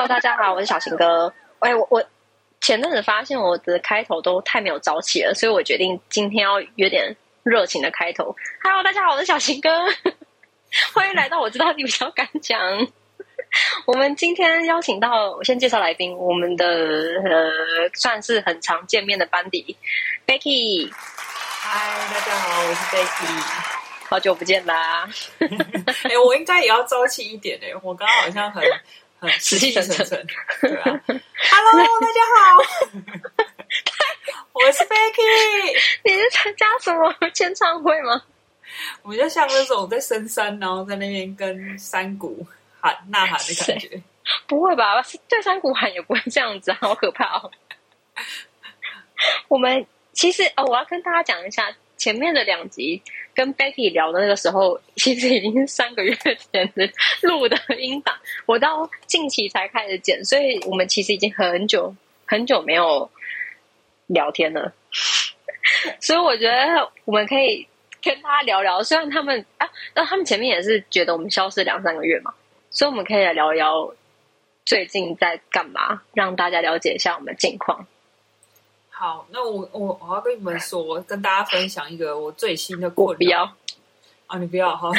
Hello，大家好，我是小新哥。哎，我我前阵子发现我的开头都太没有朝气了，所以我决定今天要有点热情的开头。Hello，大家好，我是小新哥，欢迎来到我知道你比较敢讲。我们今天邀请到，我先介绍来宾，我们的呃算是很常见面的班底，Becky。嗨，大家好，我是 Becky。好久不见啦！哎，我应该也要朝气一点哎，我刚刚好像很很死气沉沉，对啊。Hello，大家好，我是 Becky。你是参加什么签唱会吗？我就像那种在深山，然后在那边跟山谷喊呐喊的感觉。不会吧？对山谷喊也不会这样子，好可怕哦。我们其实哦，我要跟大家讲一下。前面的两集跟 Becky 聊的那个时候，其实已经三个月前的录的音档，我到近期才开始剪，所以我们其实已经很久很久没有聊天了。所以我觉得我们可以跟大家聊聊，虽然他们啊，那他们前面也是觉得我们消失两三个月嘛，所以我们可以来聊一聊最近在干嘛，让大家了解一下我们近况。好，那我我我要跟你们说，跟大家分享一个我最新的困扰。啊，你不要，好，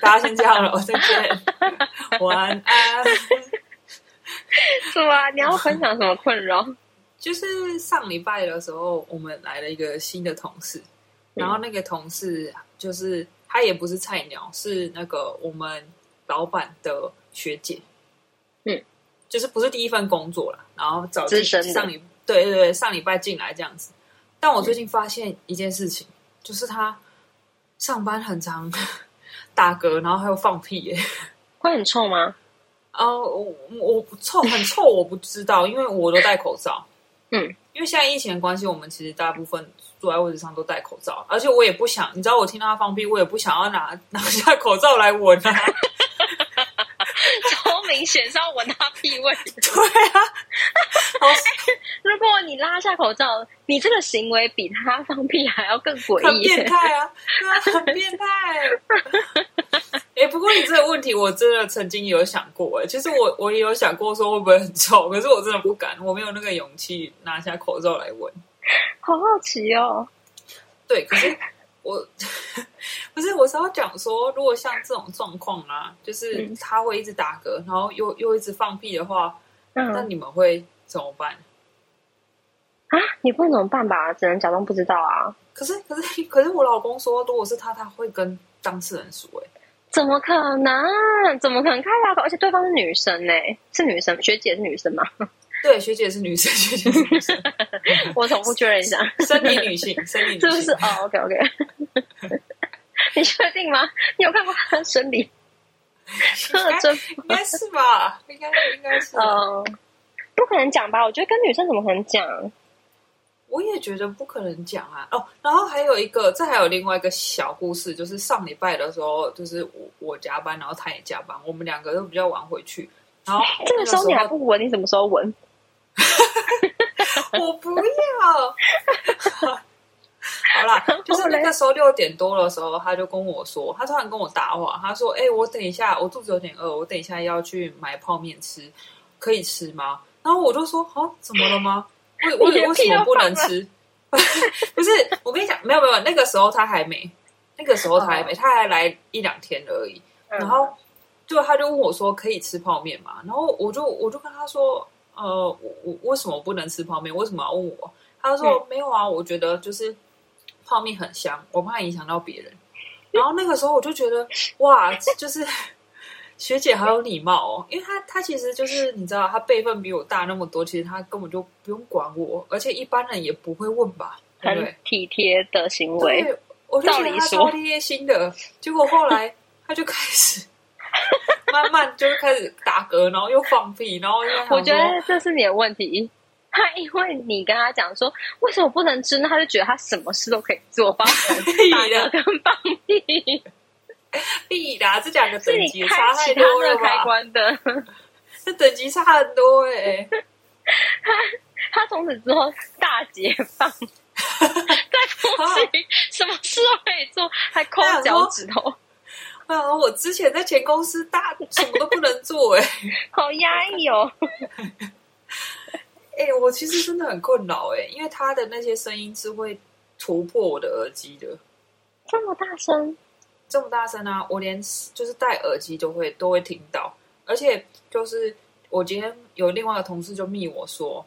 大家先这样了，再见，晚安。是吗？你要分享什么困扰？就是上礼拜的时候，我们来了一个新的同事，然后那个同事就是他也不是菜鸟，是那个我们老板的学姐。嗯，就是不是第一份工作了，然后找上礼。对对对，上礼拜进来这样子，但我最近发现一件事情，就是他上班很常 打嗝，然后还有放屁，耶，会很臭吗？哦，我我臭很臭，我不知道，因为我都戴口罩。嗯，因为现在疫情的关系，我们其实大部分坐在位置上都戴口罩，而且我也不想，你知道，我听到他放屁，我也不想要拿 拿下口罩来闻啊。明显是要闻他屁味。对啊，如果你拉下口罩，你这个行为比他放屁还要更诡异，变态啊！很变态。哎，不过你这个问题，我真的曾经有想过。哎，其实我我也有想过，说会不会很臭？可是我真的不敢，我没有那个勇气拿下口罩来闻。好好奇哦。对，可是。我 不是，我是要讲说，如果像这种状况啊，就是他会一直打嗝，然后又又一直放屁的话，那你们会怎么办？啊，你不能怎么办吧？只能假装不知道啊。可是，可是，可是我老公说，如果是他，他会跟当事人说。哎，怎么可能？怎么可能开牙口？而且对方是女生呢，是女生，学姐是女生吗？对，学姐是女生，学姐是女生。我重复确认一下，生理女性，生理女性 是不是？哦，OK，OK。你确定吗？你有看过她的生理？应该是吧？应该应该是。嗯，不可能讲吧？我觉得跟女生怎么可能讲？我也觉得不可能讲啊。哦，然后还有一个，这还有另外一个小故事，就是上礼拜的时候，就是我我加班，然后他也加班，我们两个都比较晚回去。然后这个时候你还不闻？你什么时候闻？我不要。好啦，就是那个时候六点多的时候，他就跟我说，他突然跟我搭话，他说：“哎，我等一下，我肚子有点饿，我等一下要去买泡面吃，可以吃吗？”然后我就说：“啊，怎么了吗？为为 为什么不能吃？不是，我跟你讲，没有没有，那个时候他还没，那个时候他还没，他还来一两天而已。然后就他就问我说：可以吃泡面吗？然后我就我就跟他说。”呃，我我为什么不能吃泡面？为什么要问我？他说没有啊，我觉得就是泡面很香，我怕影响到别人。然后那个时候我就觉得哇，就是 学姐好有礼貌哦，因为她她其实就是你知道，她辈分比我大那么多，其实她根本就不用管我，而且一般人也不会问吧，很体贴的行为。对我就觉得她超贴心的，结果后来她就开始。慢慢就开始打嗝，然后又放屁，然后又 我觉得这是你的问题。他因为你跟他讲说为什么不能吃，那他就觉得他什么事都可以做，包括打嗝跟放屁。屁的，这两个等级差太多了开关的，这等级差很多哎。他他从此之后大解放，在附近什么事都可以做，还抠脚趾头。我之前在前公司大什么都不能做、哎，好压抑哦。哎、我其实真的很困扰，哎，因为他的那些声音是会突破我的耳机的，这么大声，这么大声啊！我连就是戴耳机都会都会听到，而且就是我今天有另外一个同事就密我说，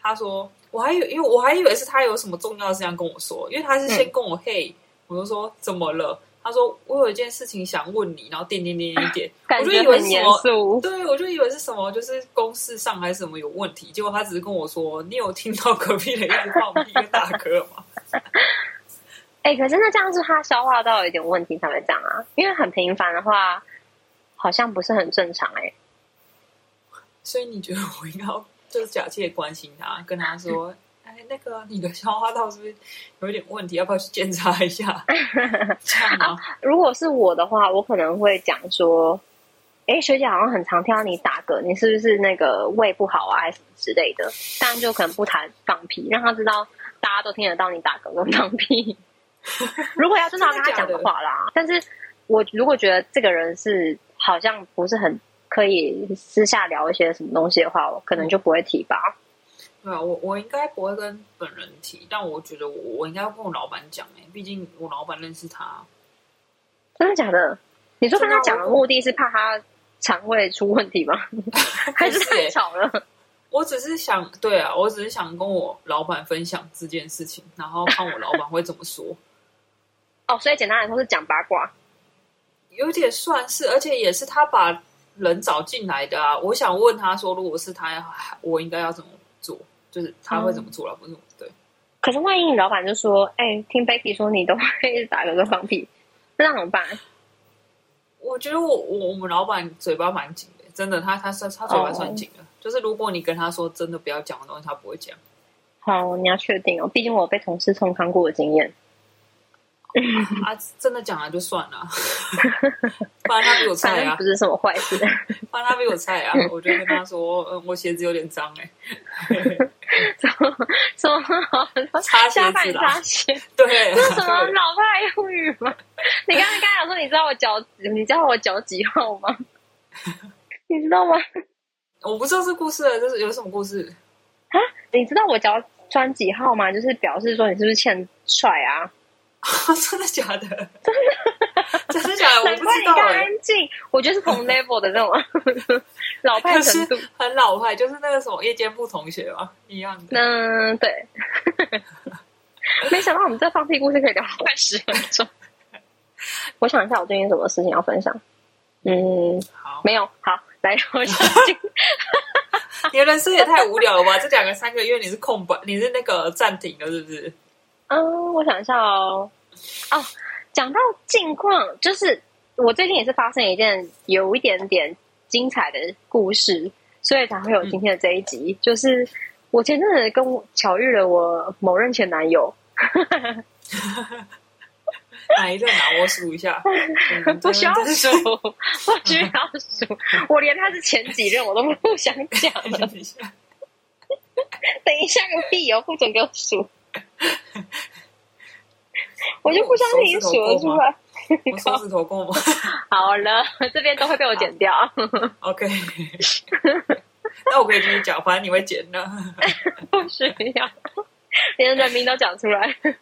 他说我还以为因为我还以为是他有什么重要的事情要跟我说，因为他是先跟我嘿，我就说怎么了？他说我有一件事情想问你，然后点点点点点，感我就以为。对，我就以为是什么，就是公事上还是什么有问题，结果他只是跟我说：“你有听到隔壁的一直放屁跟打嗝吗 哎、可是那这样是他消化到有点问题才会这样啊，因为很频繁的话，好像不是很正常哎、？”所以你觉得我应该要就是假借关心他，跟他说：“哎，那个你的消化道是不是有一点问题？要不要去检查一下？” 这样吗？如果是我的话，我可能会讲说，哎，学姐好像很常听到你打嗝，你是不是那个胃不好啊，还是什么之类的？当然就可能不谈放屁，让他知道大家都听得到你打嗝跟放屁。如果要真的要跟他讲的话啦，但是我如果觉得这个人是好像不是很可以私下聊一些什么东西的话，我可能就不会提吧。对啊，我我应该不会跟本人提，但我觉得我我应该要跟我老板讲哎、毕竟我老板认识他。真的假的？你说跟他讲的目的是怕他肠胃出问题吗？还是太吵了？我只是想，对啊，我只是想跟我老板分享这件事情，然后看我老板会怎么说。哦，所以简单来说是讲八卦。有点算是，而且也是他把人找进来的啊。我想问他说，如果是他，我应该要怎么做？就是他会怎么做了？不是我对。可是万一你老板就说：“哎、听 Becky 说你都会一直打嗝跟放屁，那怎么办我觉得我我我们老板嘴巴蛮紧的，真的，他他算他嘴巴算紧的。就是如果你跟他说真的不要讲的东西，他不会讲。？”好，你要确定哦，毕竟我有被同事冲康过的经验。啊，真的讲了就算了，不然他比我菜啊不，是什么坏事。不然他比我菜啊，我就跟他说，嗯，我鞋子有点脏哎、什么什么擦鞋下半子啦擦，鞋，对这是什么老派用语吗？你刚才刚才讲说，你知道我脚，你知道我脚几号吗？你知道吗？我不知道这故事了，这是有什么故事啊？你知道我脚穿几号吗？就是表示说你是不是欠帅啊？真的假的？真 的真的假的？我不知道哎、安静，我觉得是同 level 的那种老派就是程度。很老派，就是那个什么夜间部同学嘛，一样的。嗯，对。没想到我们这放屁故事可以聊快十分钟。我想一下，我最近有什么事情要分享？嗯，好，没有。好，来，我想你的人生也太无聊了吧？这两个三个月你是空白，你是那个暂停了，是不是？嗯，我想一下哦。哦，讲到近况，就是我最近也是发生一件有一点点精彩的故事，所以才会有今天的这一集。就是我前阵子跟巧遇了我某任前男友，哪一任啊？我数一下，嗯不需要数，不需要数，我连他是前几任我都不想讲了。等一下等一下个屁哦，不准给我数，我就不相信你数得出来。我手指头够吗 好了，这边都会被我剪掉。？OK，那我可以继续讲，反正你会剪的。不需要，连人名都讲出来。呃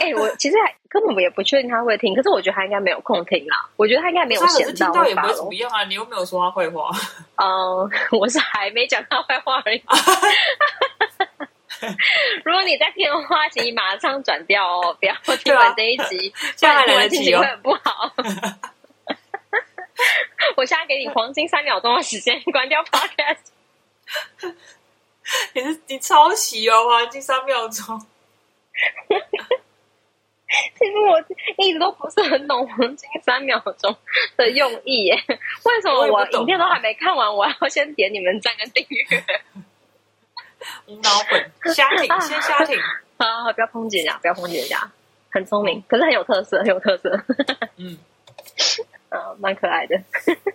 哎、我其实还根本也不确定他会听，可是我觉得他应该没有空听啦。我觉得他应该没有闲到听到也不会会发咯。怎么样啊，你又没有说他坏话。嗯，我是还没讲他坏话而已。如果你在听的话，请你马上转掉哦，不要听完这一集，不然听完来得及哦心情会很不好。我现在给你黄金三秒钟的时间关掉 podcast。你是你抄袭哦，黄金三秒钟。其实我一直都不是很懂黄金三秒钟的用意耶。为什么我影片都还没看完，我要先点你们赞跟订阅？无脑粉，瞎挺，先瞎挺。啊，不要抨击人家，不要抨击人家，很聪明，可是很有特色，很有特色，嗯 啊，蛮可爱的。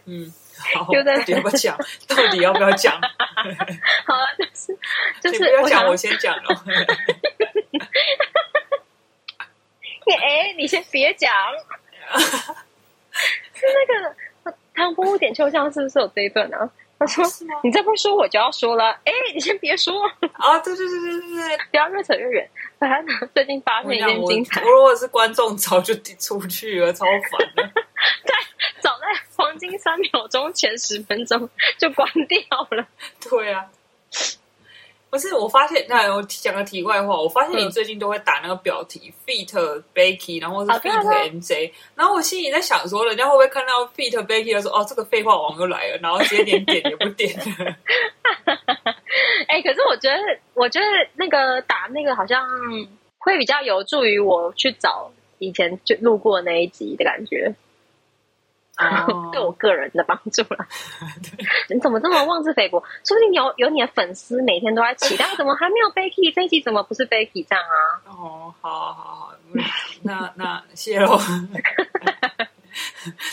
嗯，好，就在要不要讲？到底要不要讲？好啊，就是就是不要讲，我先讲了。你哎，你先别讲，是那个唐伯虎点秋香是不是有这一段啊？他说是吗：“你再不说，我就要说了。”哎，你先别说，啊，对对对对对对，不要越扯越远。反正最近发现一件精彩我，如果是观众，早就出去了，超烦的。早在黄金三秒钟前十分钟就关掉了。对啊，不是我发现，那我讲个题外话，我发现你嗯。最近都会打那个标题、，Feet Becky，然后是啊对啊 feat 对啊 MJ，然后我心里在想说，人家会不会看到 Feet Becky 的时候，哦，这个废话王又来了，然后直接连点也不点了。哎、可是我觉得，我觉得那个打那个好像会比较有助于我去找以前就录过那一集的感觉，对我哦，个人的帮助了。你怎么这么妄自菲薄？说不定有有你的粉丝每天都在期待，怎么还没有 Becky 这一集？怎么不是 Becky 这样啊？哦，好好好，嗯那那谢喽。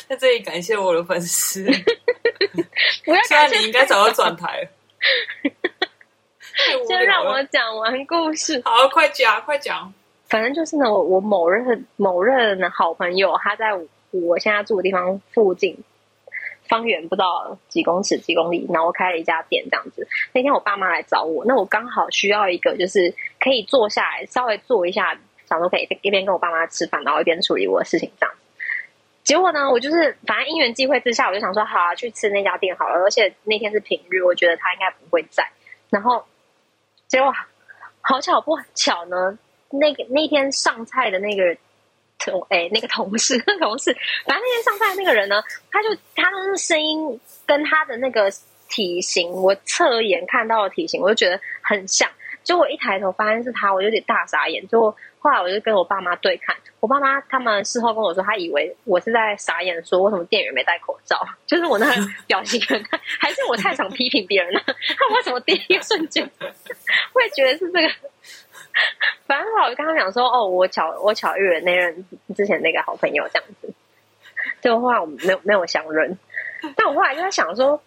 在这里感谢我的粉丝，不要虽然感谢你应该找到转台了。先让我。讲完故事。好，快讲，快讲。反正就是呢，我我某任某任好朋友，他在我现在住的地方附近，方圆不知道几公尺几公里，然后我开了一家店这样子。那天我爸妈来找我，那我刚好需要一个就是可以坐下来稍微坐一下，想说可以一边跟我爸妈吃饭，然后一边处理我的事情这样子。结果呢，我就是反正因缘际会之下，我就想说好啊，去吃那家店好了。而且那天是平日，我觉得他应该不会在。然后结果好巧不巧呢，那个那天上菜的那个同哎那个同事 同事，反正那天上菜的那个人呢，他就他的声音跟他的那个体型，我侧眼看到的体型，我就觉得很像。结果我一抬头发现是他，我有点大傻眼。就后来我就跟我爸妈对看，我爸妈他们事后跟我说，他以为我是在傻眼，说为什么店员没戴口罩，就是我那个表情还是我太想批评别人了？他为什么第一瞬间会觉得是这个？反正我就跟他讲说，哦，我巧我巧遇了那任之前那个好朋友这样子，结果后来我们没有没有相认。但我后来就在想说，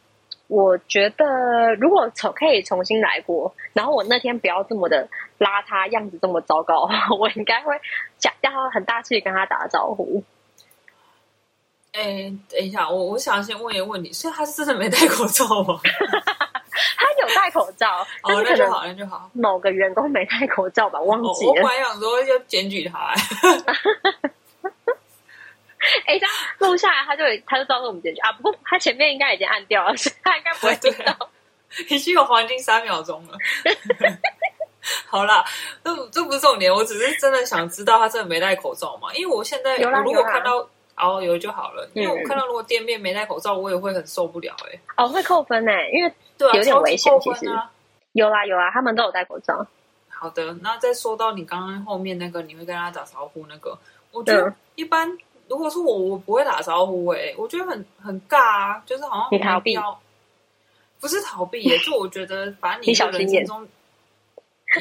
我觉得如果重可以重新来过，然后我那天不要这么的邋遢，样子这么糟糕，我应该会讲要很大气跟他打招呼。哎，等一下，我我想先问一个问题，所以他是真的没戴口罩吗？他有戴口罩，但哦，是可能那就好，那就好。某个员工没戴口罩吧，忘哦，记了我本。来想说要检举他，哎 哎，这样录下来，他就他就知道是我们检举啊。不过他前面应该已经按掉了，所以他应该不会听到。已经有黄金三秒钟了。好啦，这这不是重点，我只是真的想知道他真的没戴口罩吗？因为我现在我如果有看到哦有就好了，因为嗯我看到如果店面没戴口罩，我也会很受不了哎、哦，会扣分呢，因为对啊，有点危险扣其实。分啊。有啦有啦，他们都有戴口罩。好的，那再说到你刚刚后面那个，你会跟他打招呼那个，我觉得嗯。一般，如果是我，我不会打招呼哎、我觉得很很尬啊，就是好像你逃避。不是逃避耶、就我觉得反正你你小心眼的人生中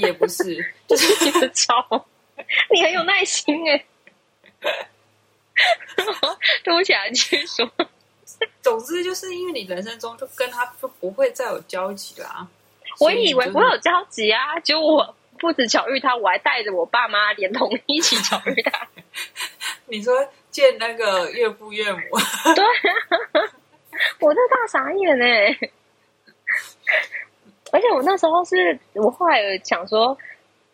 也不是，就是你的招，你很有耐心哎。对不起啊，继续说。总之就是因为你人生中就跟他就不会再有交集啦。我以为我有交集啊，结果我不止巧遇他，我还带着我爸妈连同一起巧遇他。你说见那个岳父岳母，对啊，我这大傻眼哎！而且我那时候是我后来有想说，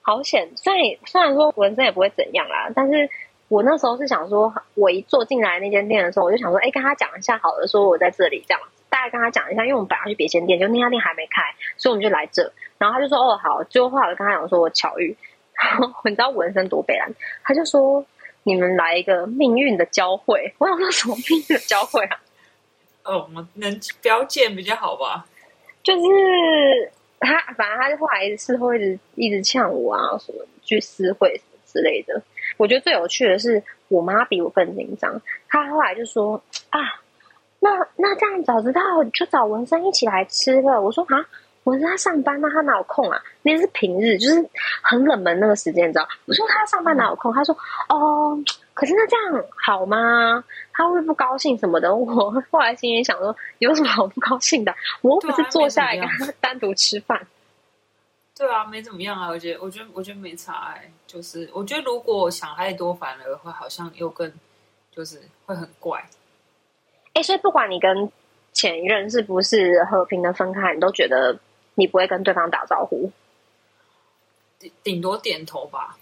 好险，虽然虽然说纹身也不会怎样啦，但是我那时候是想说，我一坐进来那间店的时候，我就想说，哎，跟他讲一下好了，说我在这里这样，大概跟他讲一下，因为我们本来去别间店，就那家店还没开，所以我们就来这。然后他就说，哦好，最后后来跟他讲说我巧遇，然后你知道纹身多悲然，他就说你们来一个命运的交汇，我想说什么命运的交汇啊？哦，我们能不要见比较好吧？就是他，反正他就后来事后一直一直呛我啊，什么去私会什么之类的。我觉得最有趣的是，我妈比我更紧张。她后来就说啊，那那这样早知道就找文生一起来吃了。我说啊，文生他上班，那他哪有空啊？那天是平日，就是很冷门那个时间，你知道？我说他上班哪有空？他说哦，可是那这样好吗？他会不高兴什么的？我后来心里想说，有什么好不高兴的？我又不是坐下来跟他单独吃饭。对啊，没怎么样啊，我觉得，我觉得，我觉得没差哎、就是我觉得如果想太多，反而会好像又更就是会很怪。哎，所以不管你跟前任是不是和平的分开，你都觉得你不会跟对方打招呼，顶顶多点头吧。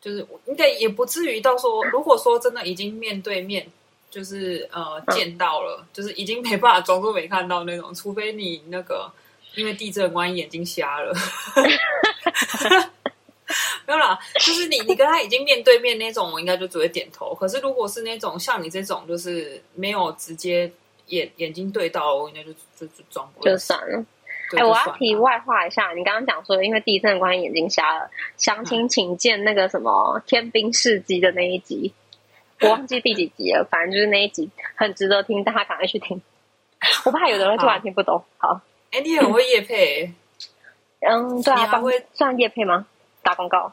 就是应该也不至于到说，如果说真的已经面对面，就是呃见到了，就是已经没办法装作没看到那种，除非你那个因为地震关系眼睛瞎了。没有啦，就是你你跟他已经面对面那种，我应该就只会点头。可是如果是那种像你这种，就是没有直接眼眼睛对到，我应该就就就装不就算了。哎，我要题外话一下，你刚刚讲说因为地震关系眼睛瞎了，详情请见那个什么《天兵事迹》的那一集，我忘记第几集了，反正就是那一集很值得听，大家赶快去听。我怕有的人突然听不懂。好，哎，你很会夜配，嗯，对啊，还会算夜配吗？打广告，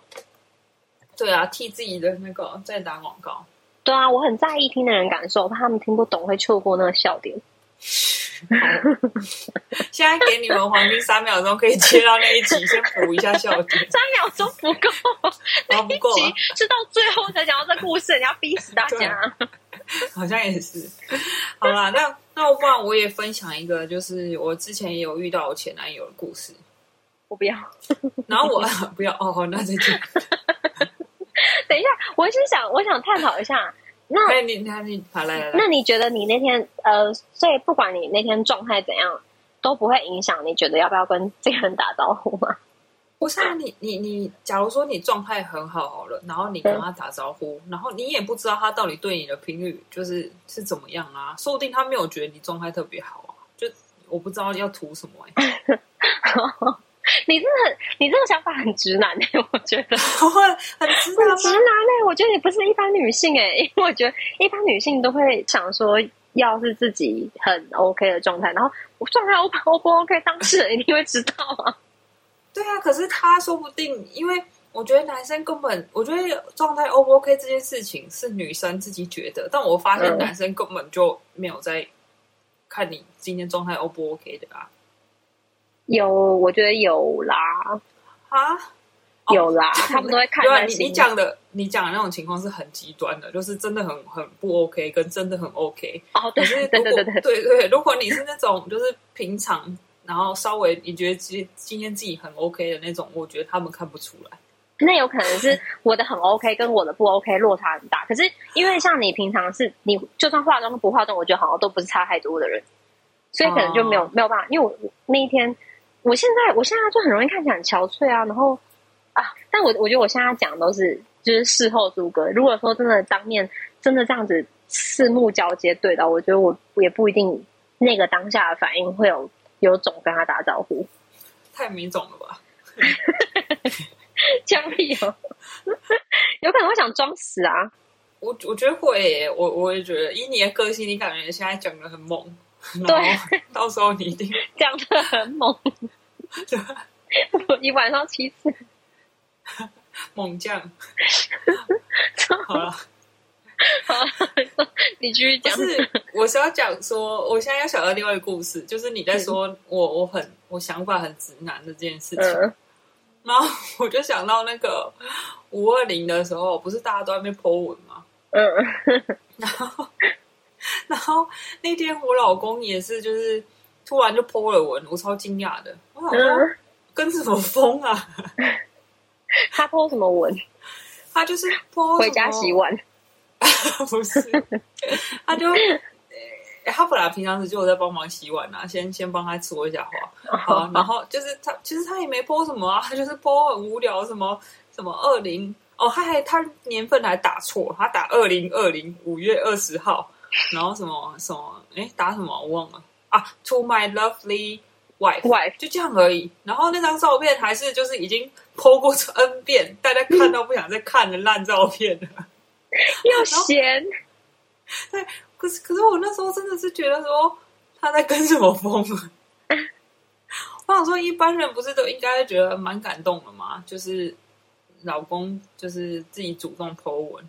对啊，替自己的那个在打广告。对啊，我很在意听的人感受，怕他们听不懂会错过那个笑点。现在给你们黄金三秒钟，可以切到那一集，先补一下笑点。三秒钟不够，那不够，是到最后才讲到这故事，你要逼死大家。好像也是。好啦，那那不然我也分享一个，就是我之前也有遇到我前男友的故事。我不要，然后我不要哦，那再见。等一下，我是想，我想探讨一下。那你你你好来来来，那你觉得你那天呃，所以不管你那天状态怎样，都不会影响你觉得要不要跟这个人打招呼吗？不是啊，你你你，假如说你状态很好好了，然后你跟他打招呼，然后你也不知道他到底对你的频率就是是怎么样啊？说不定他没有觉得你状态特别好啊，就我不知道要图什么哎。你真的，你这个想法很直男哎，我觉得 很直男，直男哎，我觉得你不是一般女性哎，因为我觉得一般女性都会想说，要是自己很 OK 的状态，然后我状态 O 不 O 不 OK，当事人一定会知道啊。对啊，可是他说不定，因为我觉得男生根本，我觉得状态 O 不 OK 这件事情是女生自己觉得，但我发现男生根本就没有在看你今天状态 O 不 OK 的啊。有，我觉得有啦，啊，有啦，他们都会看。对，你你讲的，你讲的那种情况是很极端的，就是真的很很不 OK，跟真的很 OK。哦，对，对对对对对对。如果你是那种就是平常，然后稍微你觉得今今天自己很 OK 的那种，我觉得他们看不出来。那有可能是我的很 OK，跟我的不 OK 落差很大。可是因为像你平常是你就算化妆不化妆，我觉得好像都不是差太多的人，所以可能就没有没有办法。因为我那一天。我现在，我现在就很容易看起来很憔悴啊，然后啊，但我我觉得我现在讲都是就是事后诸葛。如果说真的当面真的这样子四目交接对到，我觉得我也不一定那个当下的反应会有有种跟他打招呼，太敏种了吧？江丽哦，有可能会想装死啊。我我觉得会，我我也觉得以你的个性，你感觉现在讲的很猛。对，到时候你一定 讲的很猛。一晚上七次，猛将。好了，好，你继续讲。是，我是要讲说，我现在要想到另外一个故事，就是你在说我我很我想法很直男的这件事情。然后我就想到那个五二零的时候，不是大家都在那边 po 文吗？嗯，然后。然后那天我老公也是，就是突然就泼了文，我超惊讶的。我想说跟什么风啊？他泼什么文？他就是泼回家洗碗，不是？他就他本来平常时就有在帮忙洗碗啊，先先帮他说一下话。好，然后就是他其实他也没播什么啊，他就是播很无聊，什么什么二零哦，他还他年份还打错，他打二零二零五月二十号。然后什么什么，哎，打什么我忘了啊？To my lovely wife，就这样而已。然后那张照片还是就是已经剖过 N 遍，大家看到不想再看的烂照片了。又闲，对，可是可是我那时候真的是觉得说他在跟什么风啊？我想说一般人不是都应该觉得蛮感动的吗？就是老公就是自己主动剖文。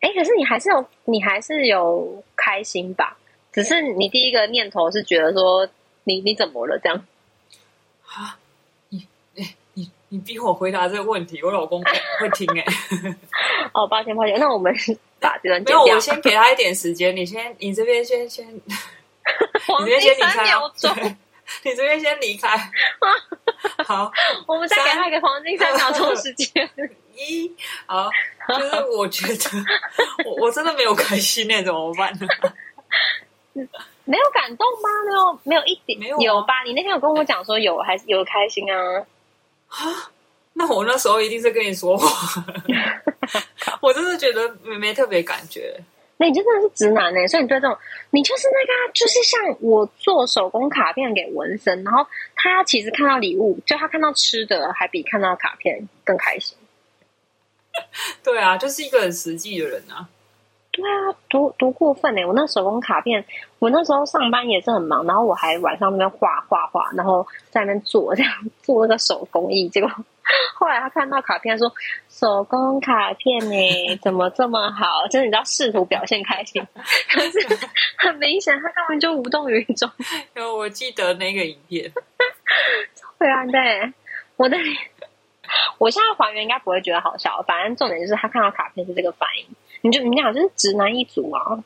哎，可是你还是有，你还是有开心吧？只是你第一个念头是觉得说，你你怎么了？这样啊？你哎，你你逼我回答这个问题，我老公会听哎。哦，抱歉抱歉，那我们把这段没有，我。先给他一点时间，你先，你这边先先，你黄这边金先离开三秒哦，钟，你这边先离开。好，我们再给他一个黄金三秒钟的时间。一好，就是我觉得我我真的没有开心那怎么办呢？没有感动吗？没有，没有一点，没有啊吧？你那天有跟我讲说有，还是有开心啊？那我那时候一定是跟你说话，我真的觉得没没特别感觉。那你真的是直男呢、所以你对这种，你就是那个啊、就是像我做手工卡片给纹身，然后他其实看到礼物，就他看到吃的，还比看到卡片更开心。对啊，就是一个很实际的人啊。对啊，多多过分呢、我那手工卡片，我那时候上班也是很忙，然后我还晚上那边画画画，然后在那边做这样做那个手工艺，结果 后来他看到卡片说手工卡片呢、怎么这么好？就是你知道试图表现开心，可是很明显他根本就无动于衷。因为我记得那个影片，对啊，对，我的脸，我现在还原应该不会觉得好笑，反正重点就是他看到卡片是这个反应，你就你们俩就是直男一族啊。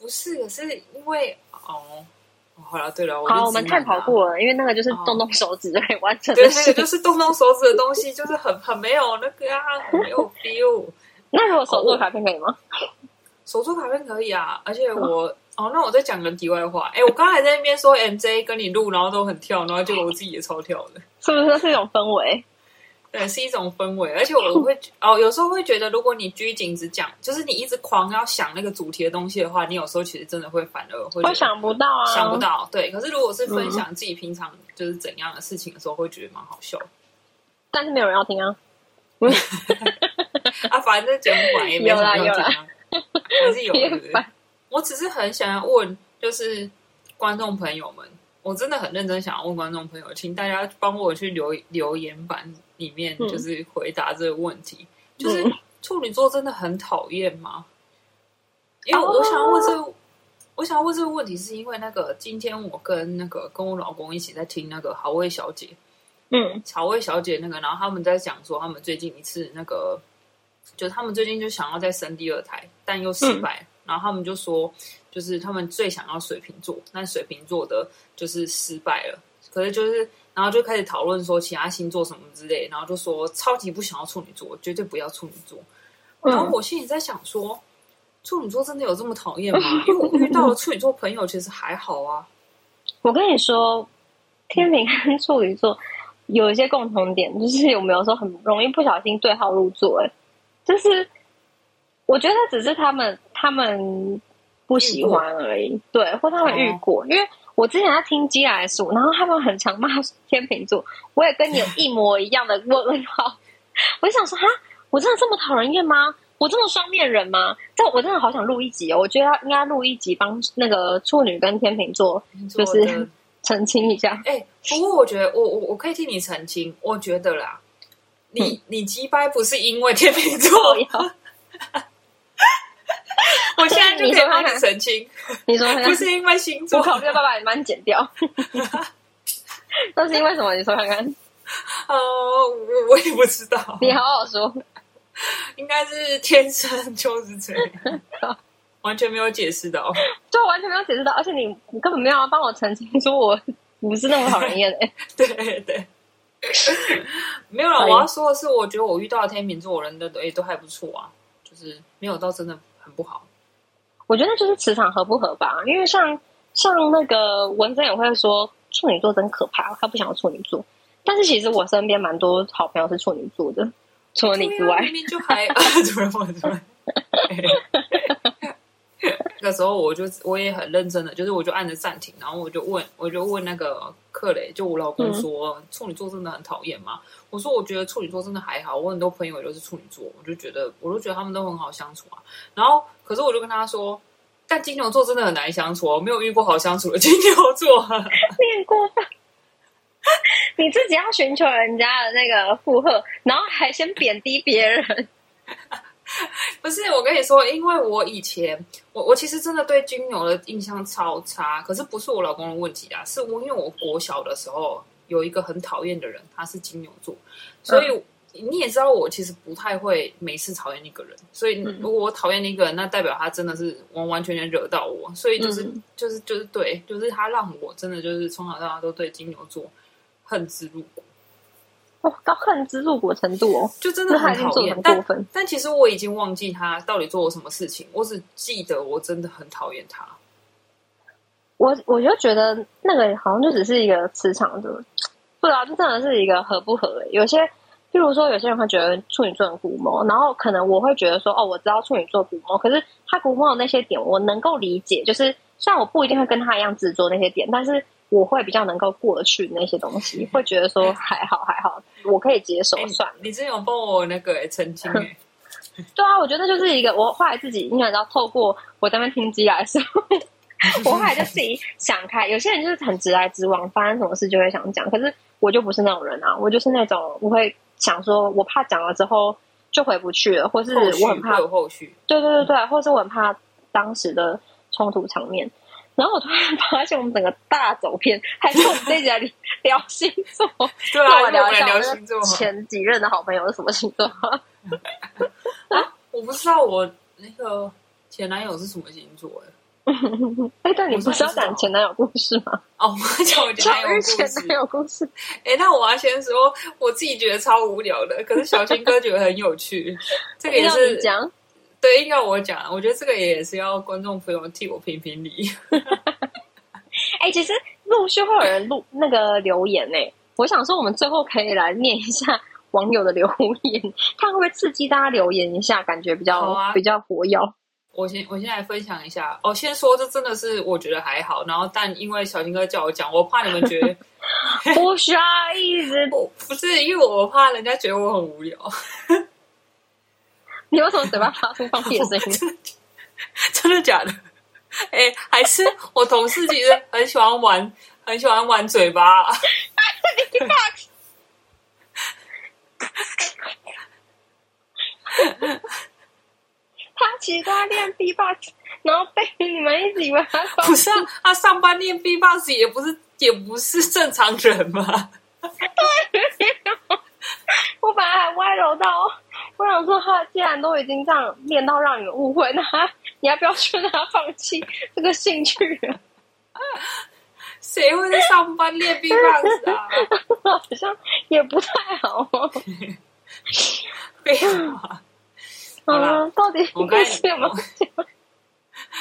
不是，可是因为哦，好了，对了，好，我们探是直男啊讨过了，因为那个就是哦动动手指就可以完成对，那个。就是动动手指的东西，就是很很没有那个啊，很没有 feel。那如果手做卡片可以吗？手做卡片可以啊，而且我哦，那我再讲个题外话，哎，我刚才在那边说 MJ 跟你录，然后都很跳，然后结果我自己也超跳的。是不是是一种氛围？对，是一种氛围，而且我会哦，有时候会觉得，如果你拘谨只讲，就是你一直狂要想那个主题的东西的话，你有时候其实真的会反而会想不到啊，想不。到。对，可是如果是分享自己平常就是怎样的事情的时候，会觉得蛮好笑但是没有人要听啊。啊。反正节目本来也没有人要讲啊，还是有 我只是很想要问，就是观众朋友们，我真的很认真想要问观众朋友，请大家帮我去留留言板里面，嗯。就是回答这个问题，就是嗯处女座真的很讨厌吗？因为哦。我想要问这个，我想要问这个问题，是因为那个今天我跟那个跟我老公一起在听那个好味小姐，嗯。曹魏小姐那个，然后他们在讲说，他们最近一次那个，就他们最近就想要再生第二胎，但又失败，然后他们就说，就是他们最想要水瓶座，但水瓶座的就是失败了，可是就是，然后就开始讨论说其他星座什么之类，然后就说超级不想要处女座，绝对不要处女座。然后嗯，我心里在想说，处女座真的有这么讨厌吗？因为我遇到了处女座朋友其实还好啊。我跟你说，天平跟处女座有一些共同点，就是有没有时候很容易不小心对号入座。哎，就是我觉得只是他们他们不喜欢而已，对，或他们遇过，因为。我之前在听基来书，然后他们很常骂天秤座，我也跟你有一模一样的问号。我就想说，哈，我真的这么讨人厌吗？我这么双面人吗？这我真的好想录一集哦！我觉得应该录一集帮那个处女跟天秤座就是澄清一下。哎、不过我觉得我我我可以替你澄清，我觉得啦，你、你击败不是因为天秤座，我现在就可以帮你澄清，你说不是因为星座我。考虑要不要把你班剪掉？都是因为什么？你说看看，呃，我我也不知道，你好好说。应该是天生就是这样，完全没有解释的哦。就完全没有解释到，而且你你根本没有要帮我澄清，说我不是那么讨人厌的、欸。对对，没有啦。哎我要说的是，我觉得我遇到的天秤座人的都也都还不错啊，就是没有到真的很不好。我觉得就是磁场合不合吧，因为像像那个文森也会说处女座真可怕，他不想要处女座。但是其实我身边蛮多好朋友是处女座的，除了你之外。那个时候我就我也很认真的，就是我就按着暂停，然后我就问我就问那个克雷，就我老公说、处女座真的很讨厌吗？我说我觉得处女座真的还好，我很多朋友也都是处女座，我就觉得我都觉得他们都很好相处啊。然后可是我就跟他说，但金牛座真的很难相处哦，我没有遇过好相处的金牛座。你很过分。你自己要寻求人家的那个附和，然后还先贬低别人。不是，我跟你说，因为我以前我我其实真的对金牛的印象超差，可是不是我老公的问题啊，是我因为我国小的时候有一个很讨厌的人，他是金牛座，所以你也知道，我其实不太会每次讨厌一个人，所以如果我讨厌一个人，那代表他真的是完完全全惹到我，所以就是、嗯。就是就是对，就是他让我真的就是从小到大都对金牛座恨之入骨，哦，到恨之入骨程度哦，就真的很讨厌但。但其实我已经忘记他到底做了什么事情，我只记得我真的很讨厌他。我我就觉得那个好像就只是一个磁场的，不知道，这真的是一个合不合、欸。有些，譬如说，有些人会觉得处女座很古摸，然后可能我会觉得说，哦，我知道处女座古摸，可是他古摸的那些点，我能够理解。就是虽然我不一定会跟他一样执着那些点，但是我会比较能够过得去那些东西，会觉得说还好还好，我可以接受哎，算了。你之前有帮我那个、欸、澄清哎、对啊，我觉得那就是一个我后来自己，你想知道，透过我在那边听机来的时候，我后来就自己想开。有些人就是很直来直往，发生什么事就会想讲，可是我就不是那种人啊，我就是那种我会想说，我怕讲了之后就回不去了，或是我很怕会，有后续。对对对对，或是我很怕当时的冲突场面。然后我突然发现，我们整个大走偏，还是我们这一集来聊星座。对啊，那我聊一下聊星座。前几任的好朋友是什么星座？我不知道我那个前男友是什么星座哎、哎，但你不是要讲前男友故事吗？哦，我讲我前男友故事前男。友故事，哎、那我要先说，我自己觉得超无聊的，可是小新哥觉得很有趣。这个也是讲。对，应该我讲。我觉得这个也是要观众朋友替我评评理。哎、其实陆续会有人录那个留言呢、我想说，我们最后可以来念一下网友的留言，看会不会刺激大家留言一下，感觉比较、啊比较活跃。我先我先来分享一下。哦，先说这真的是我觉得还好，然后但因为小新哥叫我讲，我怕你们觉得 不需要一直，我不是，因为我怕人家觉得我很无聊。你为什么嘴巴发出放屁的声音？真的假的？哎、还是我同事其实很喜欢玩，很喜欢玩嘴巴。他其实都在练 B-box，然后被你们一直以为他不是啊，他上班练 B-box 也不是也不是正常人嘛。我本来还歪楼到，我想说他既然都已经这样练到让你们误会，那他你要不要劝他放弃这个兴趣啊？谁会在上班练 B-box 啊？好像也不太好哦。废话，好啦嗯，到底我刚才是有没有讲？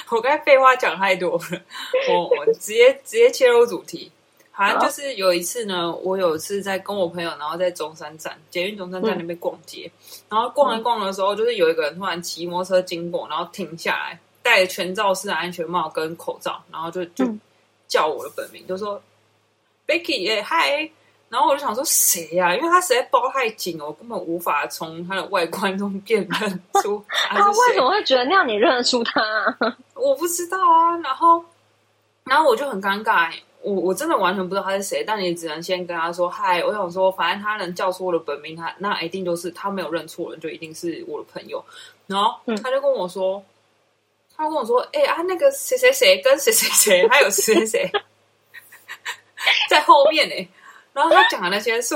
我刚才废话讲太多了，我我直接直接切入主题。好像就是有一次呢，我有一次在跟我朋友，然后在中山站捷运中山站那边逛街，然后逛一逛的时候，就是有一个人突然骑摩托车经过，然后停下来，戴着全罩式的安全帽跟口罩，然后就就嗯。叫我的本名，就说 Becky 耶嗨，然后我就想说谁呀、因为他实在包太紧了，我根本无法从他的外观中辨认出 他为什。么会觉得那样你认得出他、啊？我不知道啊，然后，然后我就很尴尬，我我真的完全不知道他是谁，但你只能先跟他说嗨。我想说，反正他能叫出我的本名，他那一定就是他没有认错人，就一定是我的朋友。然后嗯他就跟我说，他跟我说，哎、啊，那个谁谁谁跟谁谁谁，还有谁谁谁 在后面呢、然后他讲的那些是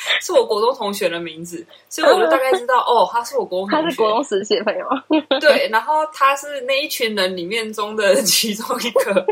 是我国中同学的名字，所以我就大概知道，哦，他是我国中同学。他是国中时期的朋友，对，然后他是那一群人里面中的其中一个，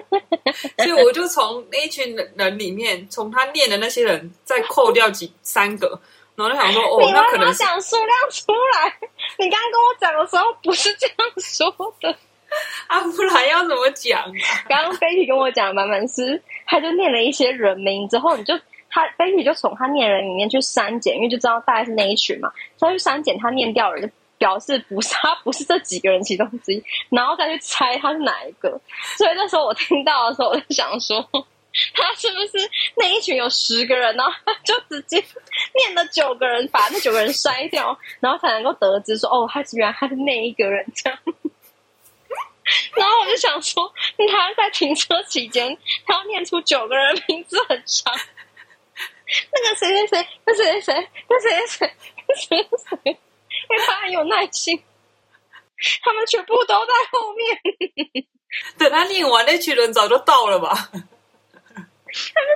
所以我就从那一群人里面，从他念的那些人再扣掉几三个，然后就想说，哦那可能是讲数量出来。你刚刚跟我讲的时候不是这样说的。啊，不然要怎么讲啊？刚刚 Betty 跟我讲满满是，他就念了一些人名之后，你就他 Betty 就从他念人里面去删减，因为就知道大概是那一群嘛，他去删减他念掉的人，就表示不是他不是这几个人其中之一，然后再去猜他是哪一个。所以那时候我听到的时候，我就想说。他是不是那一群有十个人，然后他就直接念了九个人，把那九个人筛掉，然后才能够得知说，哦，他是原来他是那一个人这样。然后我就想说，他在停车期间，他要念出九个人名字很长。那个谁谁谁，那谁谁谁，那谁谁谁，那谁谁谁，因为他很有耐心，他们全部都在后面。等他念完，那群人早就到了吧？他们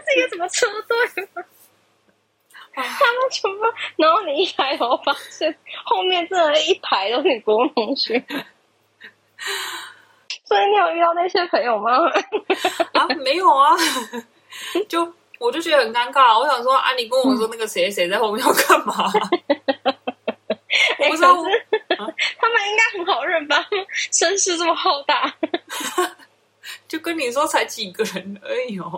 是一个什么车队吗？他们全部，然后你一抬头发现后面真的一排都是你国中同学，所以你有遇到那些朋友吗？啊，没有啊，就我就觉得很尴尬。我想说啊，你跟我说那个谁谁在后面要干嘛？我不知道可是 他们应该很好认吧？声势这么浩大，就跟你说才几个人而已哦。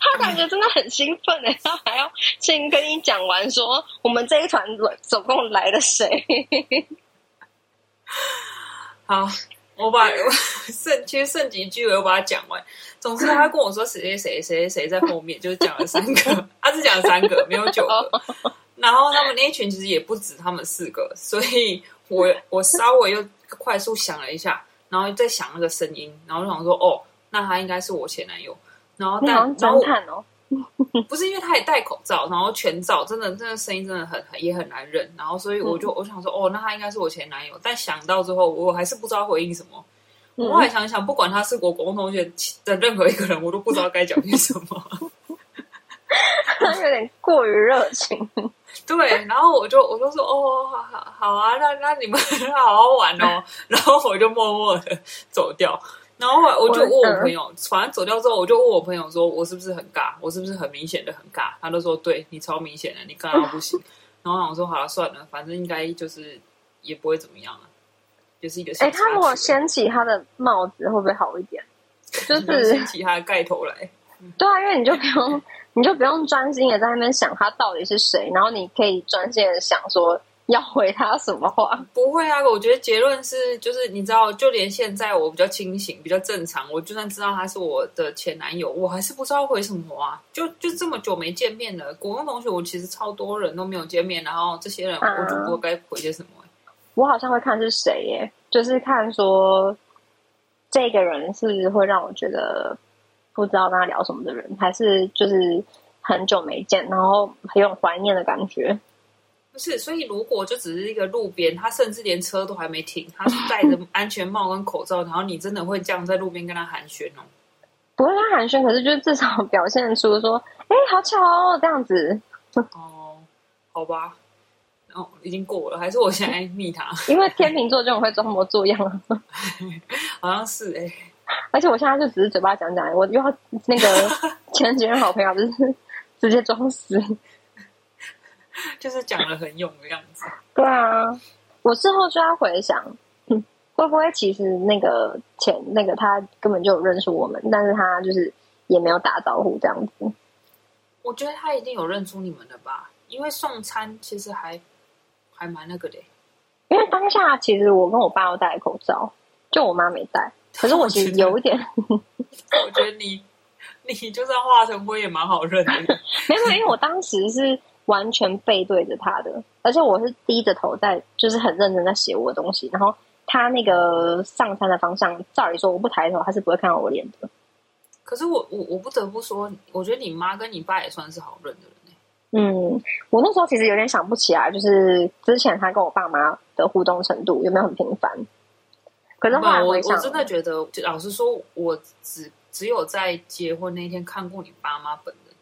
他感觉真的很兴奋哎，他还要先跟你讲完说我们这一团总共来了谁。好，我把我 剩其实剩几句我又把它讲完。总之，他跟我说谁谁谁谁谁在后面，就是讲了三个，他只讲了三个，没有九个。然后他们那一群其实也不止他们四个，所以我我稍微又快速想了一下，然后再想那个声音，然后就想说哦，那他应该是我前男友。然后但然后哦，不是因为他也戴口罩，然后全罩，真的真的声音真的很很也很难认，然后所以我就、我想说哦，那他应该是我前男友，但想到之后我还是不知道回应什么。我后来想想，不管他是我国中同学的任何一个人，我都不知道该讲些什么。他 有点过于热情。对，然后我就我就说哦，好好好啊，那那你们好好玩哦，然后我就默默的走掉。然后后来我就问我朋友，反正走掉之后，我就问我朋友说，我是不是很尬？我是不是很明显的很尬？他都说对你超明显的，你尬到不行。然后我说好了，算了，反正应该就是也不会怎么样了，就是一个小哎，他如果掀起他的帽子，会不会好一点？就 是掀起他的盖头来。对啊，因为你就不用，你就不用专心的在那边想他到底是谁，然后你可以专心的想说要回他什么话。不会啊，我觉得结论是，就是你知道，就连现在我比较清醒、比较正常，我就算知道他是我的前男友，我还是不知道回什么啊。就就这么久没见面了，国中同学我其实超多人都没有见面，然后这些人啊我就不知道该回些什么、欸我好像会看是谁耶，就是看说这个人是会让我觉得不知道跟他聊什么的人，还是就是很久没见，然后很有怀念的感觉。不是，所以如果就只是一个路边，他甚至连车都还没停，他是戴着安全帽跟口罩，然后你真的会这样在路边跟他寒暄哦？不会跟他寒暄，可是就是至少表现出说，哎、好巧哦，这样子。哦，好吧，哦，已经过了，还是我现在密他？因为天秤座这种会装模作样啊。好像是哎、而且我现在就只是嘴巴讲讲，我又要那个 前几任好朋友，就是直接装死。就是讲的很勇的样子。对啊，我事后就要回想，嗯，会不会其实那个前那个他根本就有认识我们，但是他就是也没有打招呼这样子。我觉得他一定有认出你们的吧，因为送餐其实还还蛮那个的欸。因为当下其实我跟我爸都戴口罩，就我妈没戴。可是我其实有一点我觉得你你就算化成灰也蛮好认的。没有，因为我当时是完全背对着他的，而且我是低着头在，就是很认真在写我的东西。然后他那个上山的方向，照理说我不抬头，他是不会看到我脸的。可是我我我不得不说，我觉得你妈跟你爸也算是好认的人欸嗯，我那时候其实有点想不起来，就是之前他跟我爸妈的互动程度有没有很频繁。可是后来我，我真的觉得，就老实说，我只只有在结婚那天看过你爸妈本人。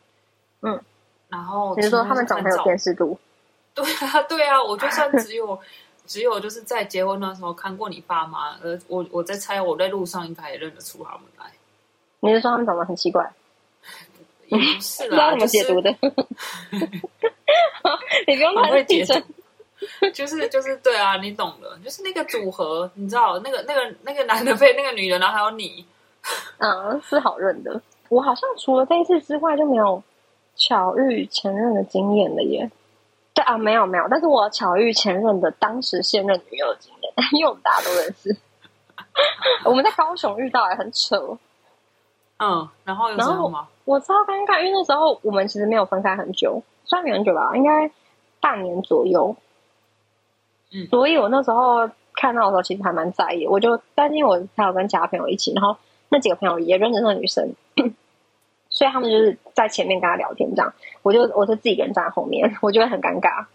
嗯，然后你是说他们长得很有照辨识度？对啊，对啊，我就算 只有只有就是在结婚的时候看过你爸妈，呃，我我在猜我在路上应该也认得出他们来，你是说他们长得很奇怪？也不是不知道啦，怎么解读的。你不用太很会解认真读，就是就是对啊，你懂的，就是那个组合，你知道那个那个那个男的配那个女的，然后还有你，嗯，是好认的。我好像除了这一次之外，就没有巧遇前任的经验了耶。对啊，没有没有，但是我巧遇前任的当时现任女友的经验，因为我们大家都认识。我们在高雄遇到，还很扯。嗯，然后有然后？我超尴尬，因为那时候我们其实没有分开很久，算没很久吧，应该半年左右。嗯所以我那时候看到的时候，其实还蛮在意。我就担心我还有跟其他朋友一起，然后那几个朋友也认识那个女生，所以他们就是在前面跟他聊天，这样我就我就自己一个人站在后面，我觉得很尴尬，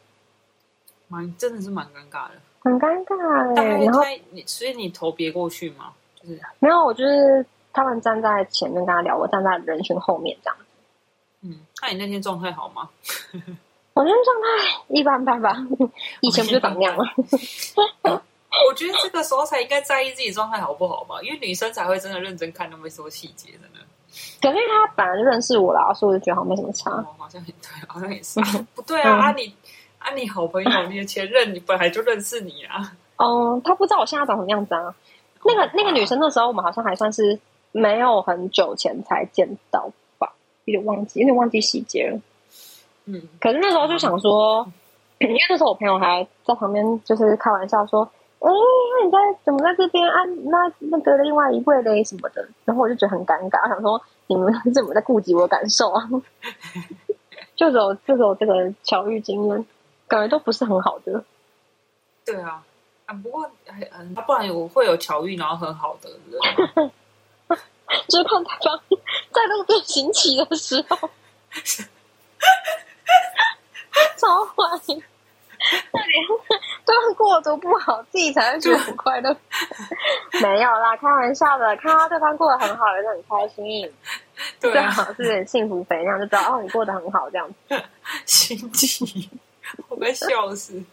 蛮真的是蛮尴尬的。很尴尬大哎、然后你，所以你头别过去吗？就是没有，我就是他们站在前面跟他聊，我站在人群后面这样。嗯，那你那天状态好吗？我那天状态一般般吧，以前不就长那样吗？我觉得这个时候才应该在意自己状态好不好吧，因为女生才会真的认真看那么多细节的呢。可是他本来就认识我啦，所以我就觉得好像没什么差。哦，好像也对，好像也是。不对啊，啊你啊你好朋友，你的前任，你本来就认识你啊。哦，他不知道我现在长什么样子啊。那个那个女生那时候我们好像还算是没有很久前才见到吧，有点忘记，有点忘记细节了。嗯，可是那时候就想说，因为那时候我朋友还在旁边，就是开玩笑说：“哎、那你在怎么在这边啊？那那个另外一位嘞什么的。”然后我就觉得很尴尬，想说你们怎么在顾及我的感受啊？就走就走这个巧遇经验，感觉都不是很好的。对啊，啊不过嗯，啊不然我会有巧遇然后很好的人吗。就是看对方在路边行乞的时候，超坏。那你对方过得多不好，自己才会觉得很快乐。没有啦，开玩笑的。看到对方过得很好，人就很开心，对啊，最好是幸福肥那样，就知道哦，你过得很好这样子。心机，我被笑死。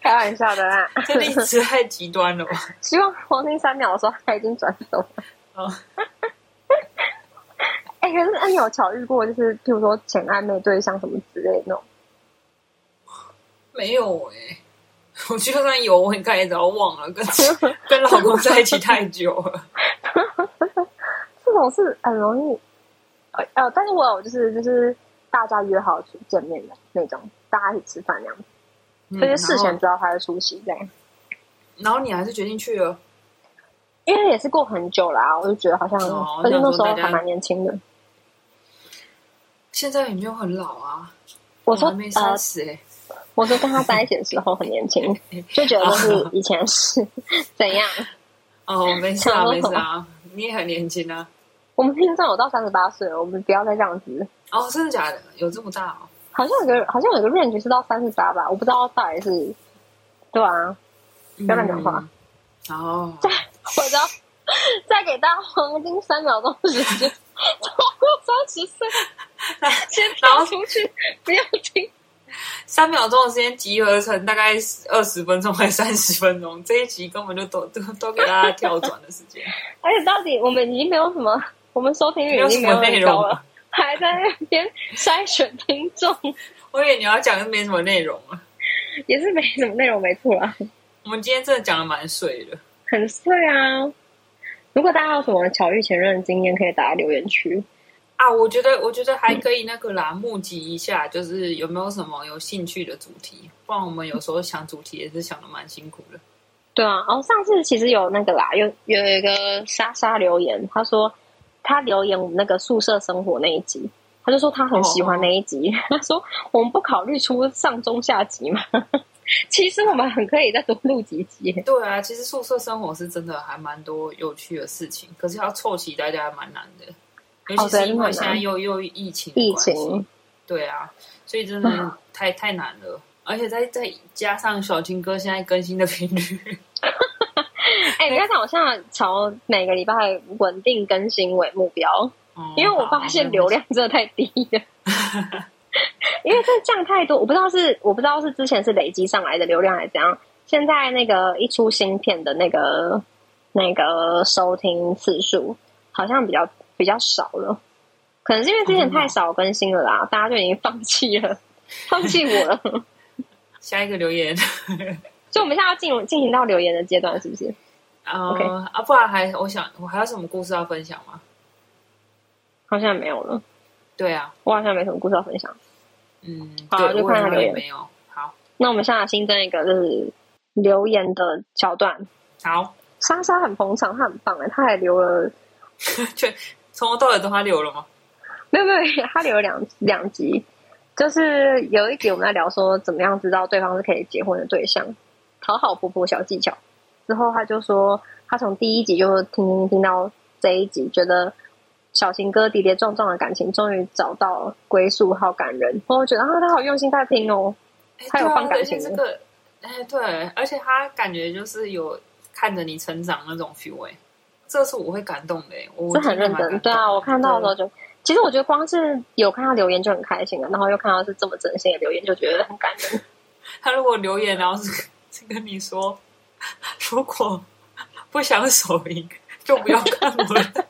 开玩笑的啦。这例子太极端了吧？希望黄金三秒的时候他已经转手了。哦，哎、可是那你有巧遇过，就是譬如说前暧昧对象什么之类的那种？没有哎、我就算有，我应该也早忘了，跟跟老公在一起太久了。这种是很容易，呃呃，但是我有就是就是大家约好去见面的那种，大家一起吃饭那样子，嗯就是事前知道他会出席这样。然后你还是决定去了。因为也是过很久啦、我就觉得好像，哦而且那时候还蛮年轻的。现在也没有很老啊，我说还没呃三，十哎，我说跟他在一起的时候很年轻，就觉得那是以前是怎样。哦，没事啊，没事啊，你也很年轻啊。我们听众有到三十八岁了，我们不要再这样子。哦，真的假的？有这么大哦？好像有个好像有个 range 是到三十八吧，我不知道到底是，对啊，不要乱讲话嗯。再，我知道，再给大家黄金三秒钟时间，超过三十岁，先跳出去，不要听。三秒钟的时间集合成大概二十分钟还三十分钟，这一集根本就都都都给大家跳转的时间。而且到底我们已经没有什么，我们收听率已经没有很高了，还在那边筛选听众，我以为你要讲的没什么内容啊。也是没什么内容，没错啦，我们今天真的讲的蛮碎的。很碎啊。如果大家有什么巧遇前任的经验，可以打在留言区。啊，我觉得，我觉得还可以那个啦，募集一下，就是有没有什么有兴趣的主题？不然我们有时候想主题也是想的蛮辛苦的。对啊，哦，上次其实有那个啦，有有一个莎莎留言，她说她留言我们那个宿舍生活那一集，她就说她很喜欢那一集，她说我们不考虑出上中下集嘛，其实我们很可以再多录几集。对啊，其实宿舍生活是真的还蛮多有趣的事情，可是要凑齐大家还蛮难的，尤其是因为现在又又疫情疫情，对啊，所以真的 太太难了，而且再再加上小青哥现在更新的频率，哎、你看，我现在朝每个礼拜稳定更新为目标，嗯因为我发现流量真的太低了。因为这降太多，我不知道是我不知道是之前是累积上来的流量还是怎样。现在那个一出新片的那个那个收听次数好像比较比较少了，可能是因为之前太少更新了啦，大家就已经放弃了，放弃我了。下一个留言，所以我们现在要进入进行到留言的阶段，是不是？呃 OK 啊，不然还我想我还有什么故事要分享吗？好像没有了，对啊，我好像没什么故事要分享。嗯，好，就看他留言没有。好，那我们现在新增一个就是留言的桥段。好，莎莎很捧场，她很棒哎，她还留了 就从头到尾都他留了吗？没有没有，她留了两两集，就是有一集我们在聊说怎么样知道对方是可以结婚的对象，讨好婆婆小技巧。之后她就说，她从第一集就听听听到这一集，觉得小情歌跌跌撞撞的感情终于找到归宿，好感人。我觉得啊，他好用心在听哦。哎他有放感情而且这个，哎，对，而且他感觉就是有看着你成长那种 feel 哎、这是我会感动的、欸，我是很认真。对啊，我看到的时候就，其实我觉得光是有看到留言就很开心了，然后又看到是这么真心的留言，就觉得很感人。他如果留言然后是是跟你说，如果不想手淫，就不要看我的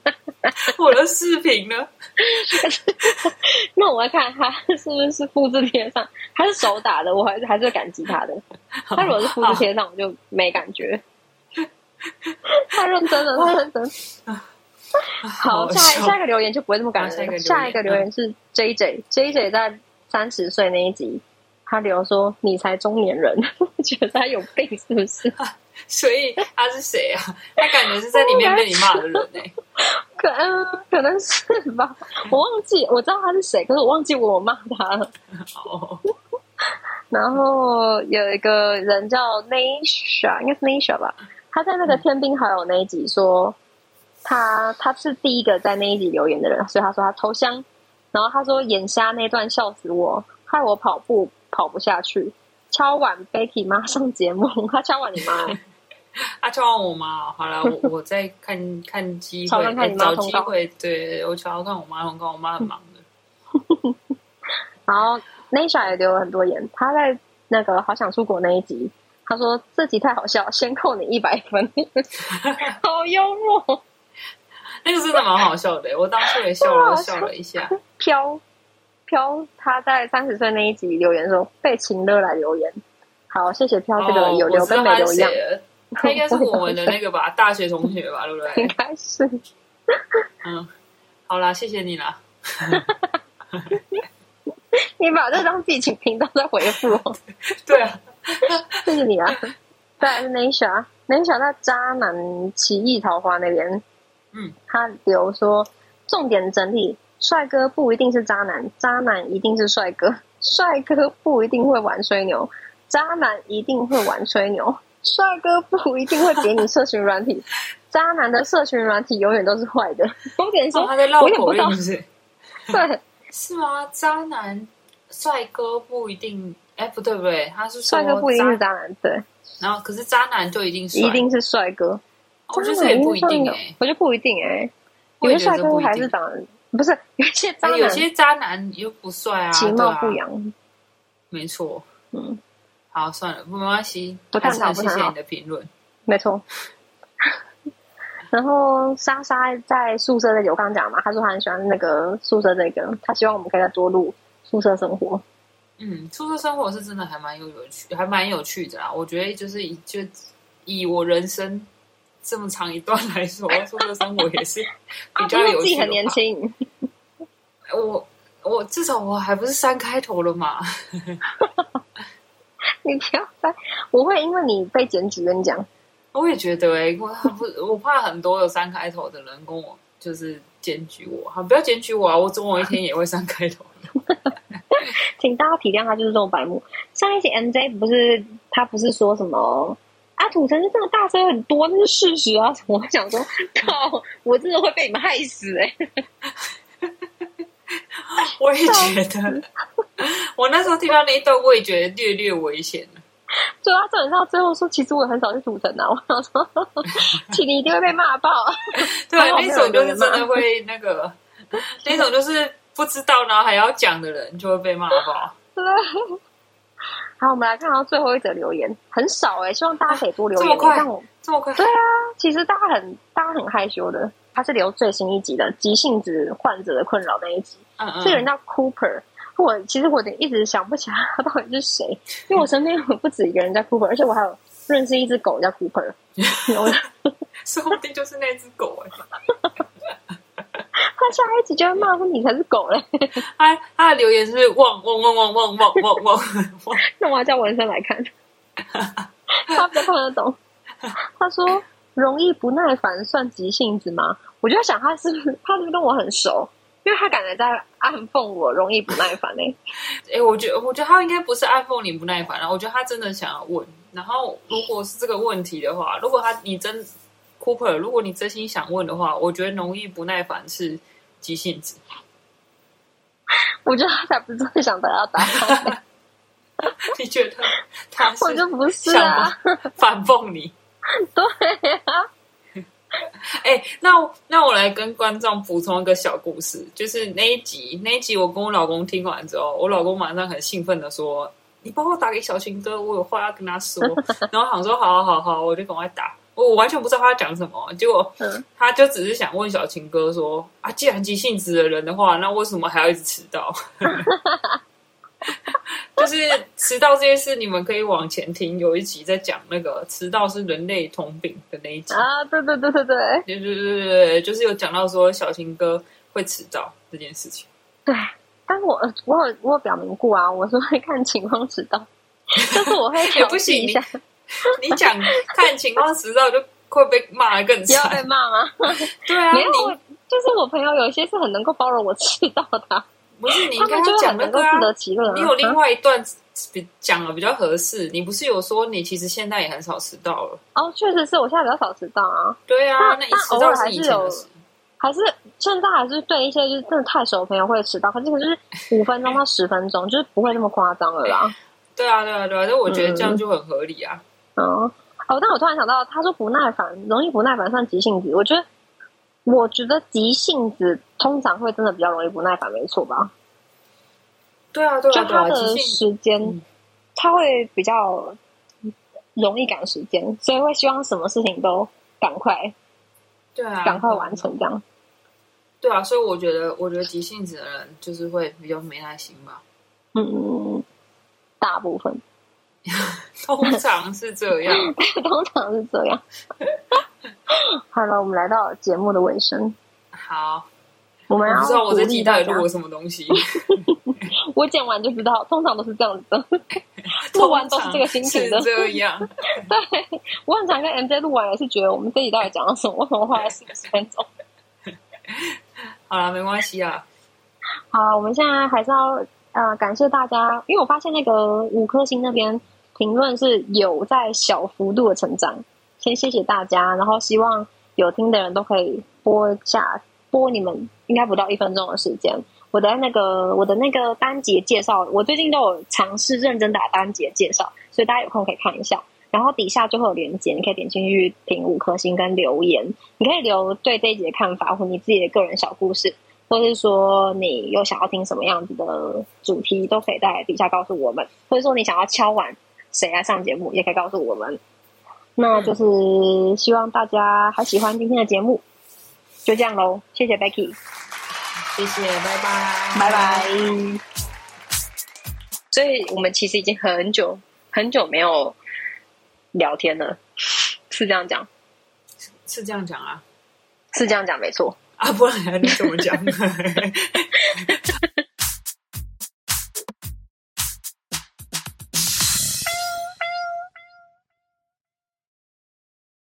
我的视频呢。那我要看他是不是复制贴上，他是手打的，我还是还是会感激他的。他如果是复制贴上，我就没感觉。太认真了，太认真。好，下下一个留言就不会这么感人。下一个留言是 J J，J J 在三十岁那一集，他留说：“你才中年人，觉得他有病是不是？”所以他是谁啊？他感觉是在里面被你骂的人呢、欸。可嗯，可能是吧，我忘记，我知道他是谁，可是我忘记我骂他了。哦。然后有一个人叫 Nasha，应该是 Nasha 吧？他在那个天兵好友那一集说，他他是第一个在那一集留言的人，所以他说他投降。然后他说眼瞎那段笑死我，害我跑步跑不下去。敲碗 Becky 妈上节目，他敲碗你妈、欸。他敲完我妈，好了，我我在看看机会，看你妈找机会，对我敲看我妈通告，我妈很忙的。然后 Nisha 也留了很多言，他在那个好想出国那一集，他说这集太好笑，先扣你一百分，好幽默，那个真的蛮好笑的，我当初也笑了笑了一下。飘飘他在三十岁那一集留言说被情乐来留言，好，谢谢飘这个有留跟没留一样。他应该是我们的那个吧，大学同学吧，对不对？应该是。嗯，好啦，谢谢你啦。你把这当自己请频道在回复哦。对啊，谢谢你啊。再来是 Nasha，Nasha 在渣男奇异桃花那边，嗯，他留说重点整理：帅哥不一定是渣男，渣男一定是帅哥；帅哥不一定会玩吹牛，渣男一定会玩吹牛。帅哥不一定会给你社群软体，渣男的社群软体永远都是坏的。重点说、哦、他在绕口令是不是？对，是吗？渣男帅哥不一定，哎，不对不对，他是帅哥不一定是渣男，对。然后可是渣男就一定是一定是帅哥，我觉得这也不一定哎，我觉得不一定哎，有些帅哥还是长得不是，有些渣男有些渣男又不帅啊，其貌不扬，没错，嗯。好，算了，不没关系，不探讨，不谢谢你的评论。没错。然后莎莎在宿舍这里，我刚刚讲嘛，她说她很喜欢那个宿舍这个，她希望我们可以再多录宿舍生活。嗯，宿舍生活是真的还蛮有有趣，还蛮有趣的啦。我觉得就是以就以我人生这么长一段来说，宿舍生活也是比较有趣。自己很年轻，我我至少我还不是三开头了嘛。你不要再，我会因为你被检举跟你讲。我也觉得哎、欸，我不，我怕很多有三开头的人跟我就是检举我，好，不要检举我啊！我总有一天也会三开头。请大家体谅他就是这种白目。上一期 MJ 不是他不是说什么啊？土城是这个大声很多，那是事实啊！我想说，靠，我真的会被你们害死哎、欸！我也觉得，我那时候听到那一段，我也觉得略略危险了。就他整到最后说，其实我很少去土城啊。我想说，请你一定会被骂爆。对，那种就是真的会那个，那种就是不知道然后还要讲的人就会被骂爆。对。好，我们来看到最后一则留言，很少哎、欸，希望大家可以多留言。这么快，这么快？对啊，其实大家很大家很害羞的。他是留最新一集的急性子患者的困扰那一集。嗯嗯。这个人叫 Cooper。我其实我一直想不起来他到底是谁，因为我身边有不止一个人叫 Cooper，而且我还有认识一只狗叫 Cooper，说不定就是那只狗哎、欸。他下一集就会骂说你才是狗嘞、欸。他他的留言是汪汪汪汪汪汪汪汪汪，那我要叫文生来看，他比较看得懂。他说容易不耐烦算急性子吗？我就在想他是不是 他是不是跟我很熟？因为他感觉在暗讽我容易不耐烦呢、欸，哎，我觉得我觉得他应该不是暗讽你不耐烦啊，我觉得他真的想要问。然后如果是这个问题的话，如果他你真 Cooper，如果你真心想问的话，我觉得容易不耐烦是急性子。我觉得他才不是真的想得到答案、你觉得他是？我就不是啊，反讽你。对呀、哎、那我那我来跟观众补充一个小故事，就是那一集那一集我跟我老公听完之后，我老公马上很兴奋的说：“你帮我打给小情哥，我有话要跟他说。”然后我想说：“好好好好，我就赶快打。”我我完全不知道他要讲什么，结果嗯他就只是想问小情哥说：“啊，既然急性子的人的话，那为什么还要一直迟到？”就是迟到这件事，你们可以往前听，有一集在讲那个迟到是人类通病的那一集啊。对对对对对，对对对对对，就是有讲到说小情哥会迟到这件事情。对，但是我我有我有表明过啊，我是会看情况迟到，就是我会也不行，你你讲看情况迟到就会被骂的更，不要爱骂吗？对啊，你就是我朋友，有些是很能够包容我迟到的。不是你他们就跟他会很能够讲那个啊自，得其乐啊。你有另啊外一段比讲的比较合适。你不是有说你其实现在也很少迟到了？哦，确实是我现在比较少迟到啊，对啊，但那你但偶尔迟到还是有。还是现在还是对一些就是真的太熟的朋友会迟到，可是可是五分钟到十分钟，就是不会那么夸张了啦。对啊，对啊，对啊，但我觉得这样嗯就很合理啊。嗯，哦，但我突然想到，他说不耐烦，容易不耐烦算急性子，我觉得，我觉得急性子通常会真的比较容易不耐烦，没错吧？对啊，对啊，对啊，他的时间嗯，他会比较容易赶时间，所以会希望什么事情都赶快对啊，赶快完成这样。对啊，所以我觉得，我觉得急性子的人就是会比较没耐心吧。嗯，大部分 通常是这样。通常是这样。好了，我们来到节目的尾声，好，我们不知道我这鼓励大家集到底录了什么东西。我剪完就知道，通常都是这样子的，录完都是这个心情的是。这样。对，我很常跟 MJ 录完也是觉得我们这集到底讲了什么？为什么花了四十分钟？好了，没关系啊。好，我们现在还是要呃感谢大家，因为我发现那个五颗星那边评论是有在小幅度的成长，先谢谢大家，然后希望有听的人都可以播一下，播你们应该不到一分钟的时间。我的那个我的那个单节介绍，我最近都有尝试认真打单节介绍，所以大家有空可以看一下。然后底下就会有连接，你可以点进去评五颗星跟留言，你可以留对这一节的看法或你自己的个人小故事，或是说你有想要听什么样子的主题，都可以在底下告诉我们，或者说你想要敲完谁来上节目，也可以告诉我们。那就是希望大家还喜欢今天的节目，就这样喽，谢谢 Becky，谢谢，拜拜，拜拜。所以我们其实已经很久很久没有聊天了，是这样讲，是这样讲啊？是这样讲没错。啊，不然你怎么讲？